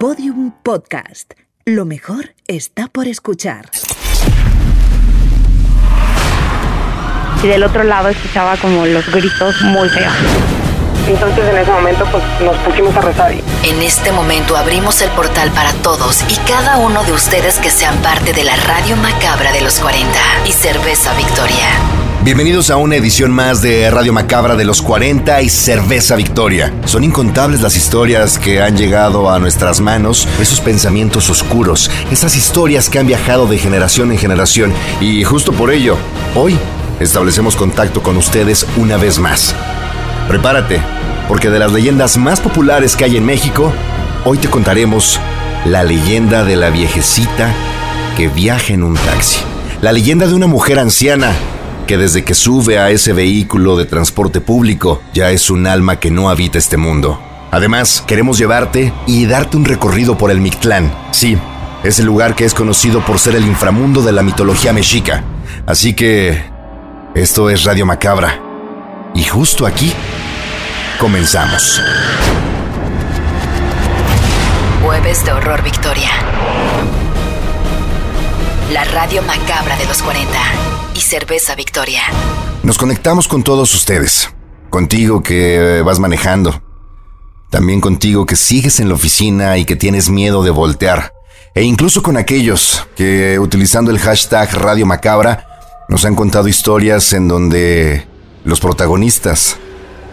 Podium Podcast. Lo mejor está por escuchar. Y del otro lado escuchaba como los gritos muy feos. Entonces en ese momento pues nos pusimos a rezar. En este momento abrimos el portal para todos y cada uno de ustedes que sean parte de la radio macabra de los 40 y Cerveza Victoria. Bienvenidos a una edición más de Radio Macabra de los 40 y Cerveza Victoria. Son incontables las historias que han llegado a nuestras manos, esos pensamientos oscuros, esas historias que han viajado de generación en generación y justo por ello, hoy establecemos contacto con ustedes una vez más. Prepárate, porque de las leyendas más populares que hay en México, hoy te contaremos la leyenda de la viejecita que viaja en un taxi. La leyenda de una mujer anciana que desde que sube a ese vehículo de transporte público ya es un alma que no habita este mundo. Además, queremos llevarte y darte un recorrido por el Mictlán. Sí, ese lugar que es conocido por ser el inframundo de la mitología mexica. Así que, esto es Radio Macabra. Y justo aquí, comenzamos. Jueves de Horror Victoria. La radio macabra de los 40 y Cerveza Victoria. Nos conectamos con todos ustedes. Contigo que vas manejando. También contigo que sigues en la oficina y que tienes miedo de voltear. E incluso con aquellos que, utilizando el hashtag Radio Macabra, nos han contado historias en donde los protagonistas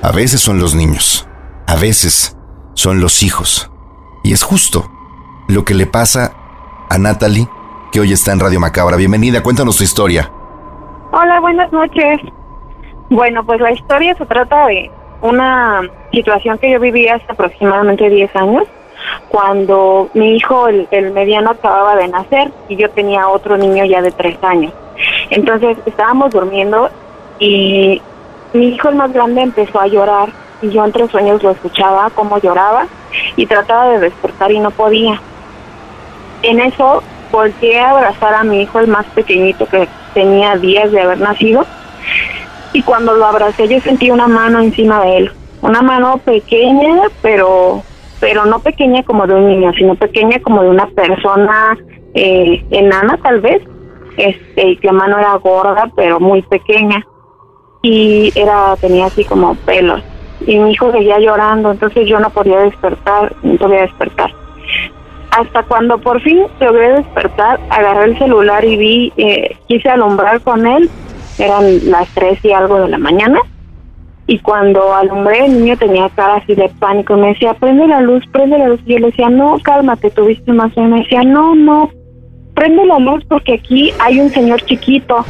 a veces son los niños, a veces son los hijos. Y es justo lo que le pasa a Natalie, que hoy está en Radio Macabra. Bienvenida, cuéntanos tu historia. Hola, buenas noches. Bueno, pues la historia se trata de una situación que yo viví hace aproximadamente 10 años, cuando mi hijo, el, el mediano, acababa de nacer y yo tenía otro niño ya de 3 años. Entonces estábamos durmiendo y mi hijo el más grande empezó a llorar y yo entre sueños lo escuchaba cómo lloraba y trataba de despertar y no podía. En eso volteé a abrazar a mi hijo el más pequeñito que tenía días de haber nacido y cuando lo abracé yo sentí una mano encima de él, una mano pequeña pero pero no pequeña como de un niño, sino pequeña como de una persona eh, enana tal vez, este, y que la mano era gorda pero muy pequeña y era tenía así como pelos y mi hijo seguía llorando, entonces yo no podía despertar, no podía despertar. Hasta cuando por fin logré despertar, agarré el celular y vi, eh, quise alumbrar con él, eran las tres y algo de la mañana, y cuando alumbré el niño tenía cara así de pánico, me decía, prende la luz, prende la luz, y yo le decía, no, cálmate, tuviste más y me decía, no, no, prende la luz porque aquí hay un señor chiquito,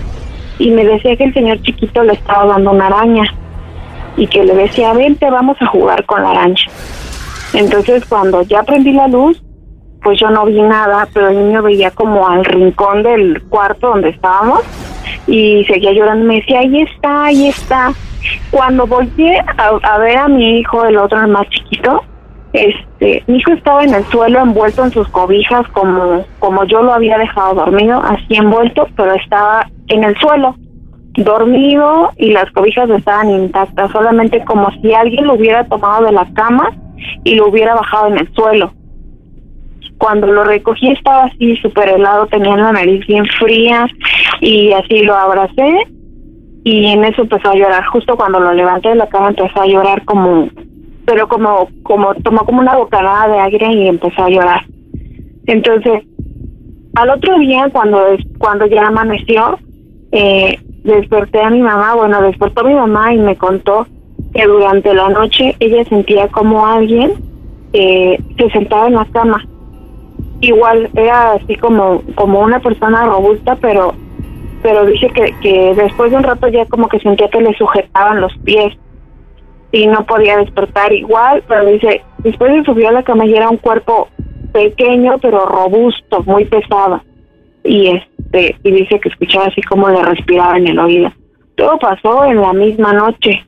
y me decía que el señor chiquito le estaba dando una araña y que le decía, vente, vamos a jugar con la araña. Entonces cuando ya prendí la luz, pues yo no vi nada, pero el niño veía como al rincón del cuarto donde estábamos y seguía llorando, me decía, ahí está, ahí está. Cuando volteé a, ver a mi hijo, el otro, más chiquito, este, mi hijo estaba en el suelo envuelto en sus cobijas como, como yo lo había dejado dormido, así envuelto, pero estaba en el suelo, dormido y las cobijas estaban intactas, solamente como si alguien lo hubiera tomado de la cama y lo hubiera bajado en el suelo. Cuando lo recogí estaba así súper helado, tenía la nariz bien fría y así lo abracé y en eso empezó a llorar. Justo cuando lo levanté de la cama empezó a llorar como, pero como, como tomó como una bocanada de aire y empezó a llorar. Entonces, al otro día cuando cuando ya amaneció, eh, desperté a mi mamá, bueno, despertó mi mamá y me contó que durante la noche ella sentía como alguien eh, se sentaba en la cama. Igual era así como como una persona robusta, pero pero dice que, que después de un rato ya como que sentía que le sujetaban los pies y no podía despertar igual, pero dice, después de subir a la cama y era un cuerpo pequeño pero robusto, muy pesado. Y este y dice que escuchaba así como le respiraba en el oído. Todo pasó en la misma noche.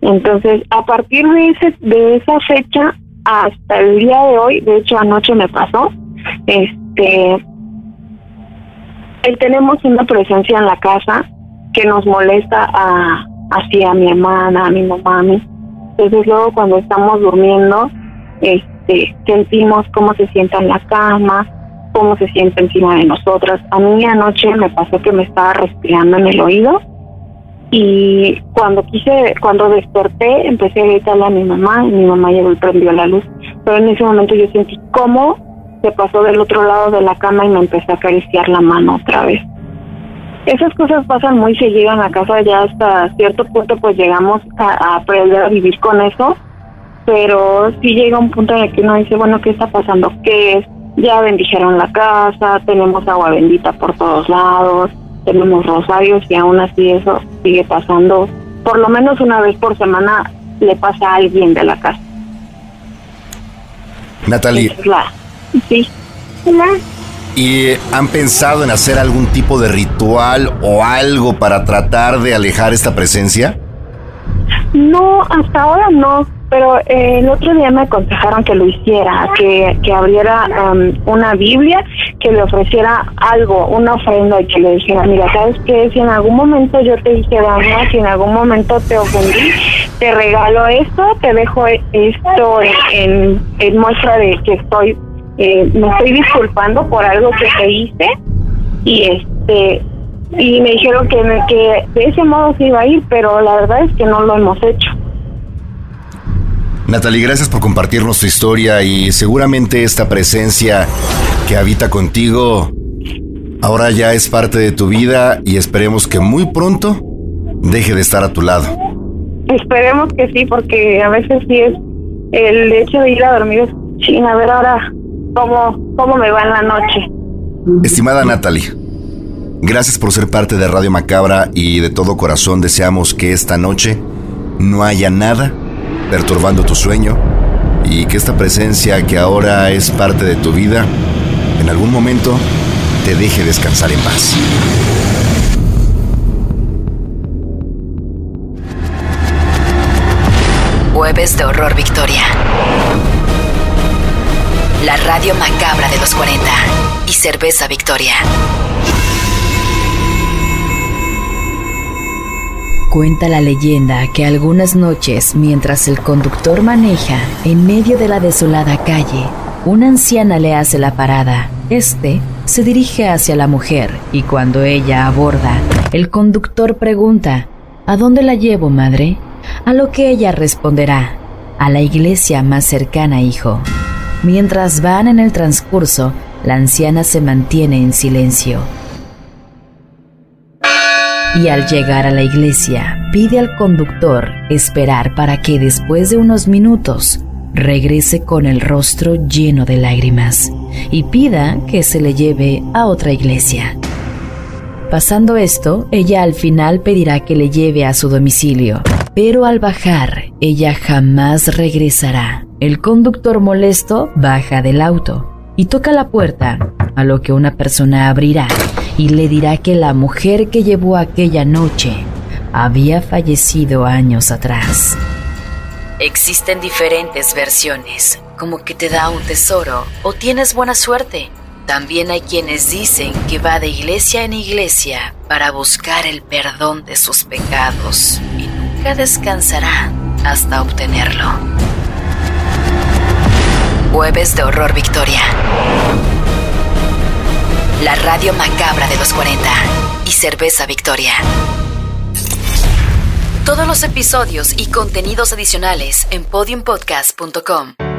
Entonces, a partir de ese de esa fecha hasta el día de hoy, de hecho anoche me pasó, este eh, tenemos una presencia en la casa que nos molesta a así a mi hermana, a mi mamá. Entonces luego cuando estamos durmiendo, este sentimos cómo se sienta en la cama, cómo se siente encima de nosotras. A mí anoche me pasó que me estaba respirando en el oído y cuando quise, cuando desperté, empecé a gritarle a mi mamá y mi mamá llegó y prendió la luz. Pero en ese momento yo sentí cómo se pasó del otro lado de la cama y me empezó a acariciar la mano otra vez. Esas cosas pasan muy seguido en la casa, ya hasta cierto punto pues llegamos a, aprender a vivir con eso, pero sí llega un punto en el que uno dice, bueno, ¿qué está pasando? ¿Qué es? Ya bendijeron la casa, tenemos agua bendita por todos lados, tenemos rosarios y aún así eso sigue pasando. Por lo menos una vez por semana le pasa a alguien de la casa. Natalie. Sí. ¿Y han pensado en hacer algún tipo de ritual o algo para tratar de alejar esta presencia? No, hasta ahora no pero eh, el otro día me aconsejaron que lo hiciera, que, que abriera um, una Biblia, que le ofreciera algo, una ofrenda y que le dijera, mira, ¿sabes qué? Si en algún momento yo te dije daño, si en algún momento te ofendí, te regalo esto, te dejo esto en, en, muestra de que estoy, eh, me estoy disculpando por algo que te hice y este y me dijeron que, que de ese modo se iba a ir, pero la verdad es que no lo hemos hecho. Natalie, gracias por compartirnos tu historia y seguramente esta presencia que habita contigo ahora ya es parte de tu vida y esperemos que muy pronto deje de estar a tu lado. Esperemos que sí, porque a veces sí es el hecho de ir a dormir sin a ver ahora cómo, cómo me va en la noche. Estimada Natalie, gracias por ser parte de Radio Macabra y de todo corazón deseamos que esta noche no haya nada perturbando tu sueño y que esta presencia que ahora es parte de tu vida, en algún momento te deje descansar en paz. Jueves de Horror Victoria. La radio macabra de los 40 y Cerveza Victoria. Cuenta la leyenda que algunas noches, mientras el conductor maneja en medio de la desolada calle, una anciana le hace la parada. Este se dirige hacia la mujer y cuando ella aborda, el conductor pregunta, ¿A dónde la llevo, madre? A lo que ella responderá, a la iglesia más cercana, hijo. Mientras van en el transcurso, la anciana se mantiene en silencio y al llegar a la iglesia pide al conductor esperar para que después de unos minutos regrese con el rostro lleno de lágrimas y pida que se le lleve a otra iglesia. Pasando esto, ella al final pedirá que le lleve a su domicilio, pero al bajar, ella jamás regresará. El conductor molesto baja del auto y toca la puerta, a lo que una persona abrirá y le dirá que la mujer que llevó aquella noche había fallecido años atrás. Existen diferentes versiones, como que te da un tesoro o tienes buena suerte. También hay quienes dicen que va de iglesia en iglesia para buscar el perdón de sus pecados y nunca descansará hasta obtenerlo. Jueves de Horror Victoria la radio macabra de los 40 y Cerveza Victoria. Todos los episodios y contenidos adicionales en podiumpodcast.com.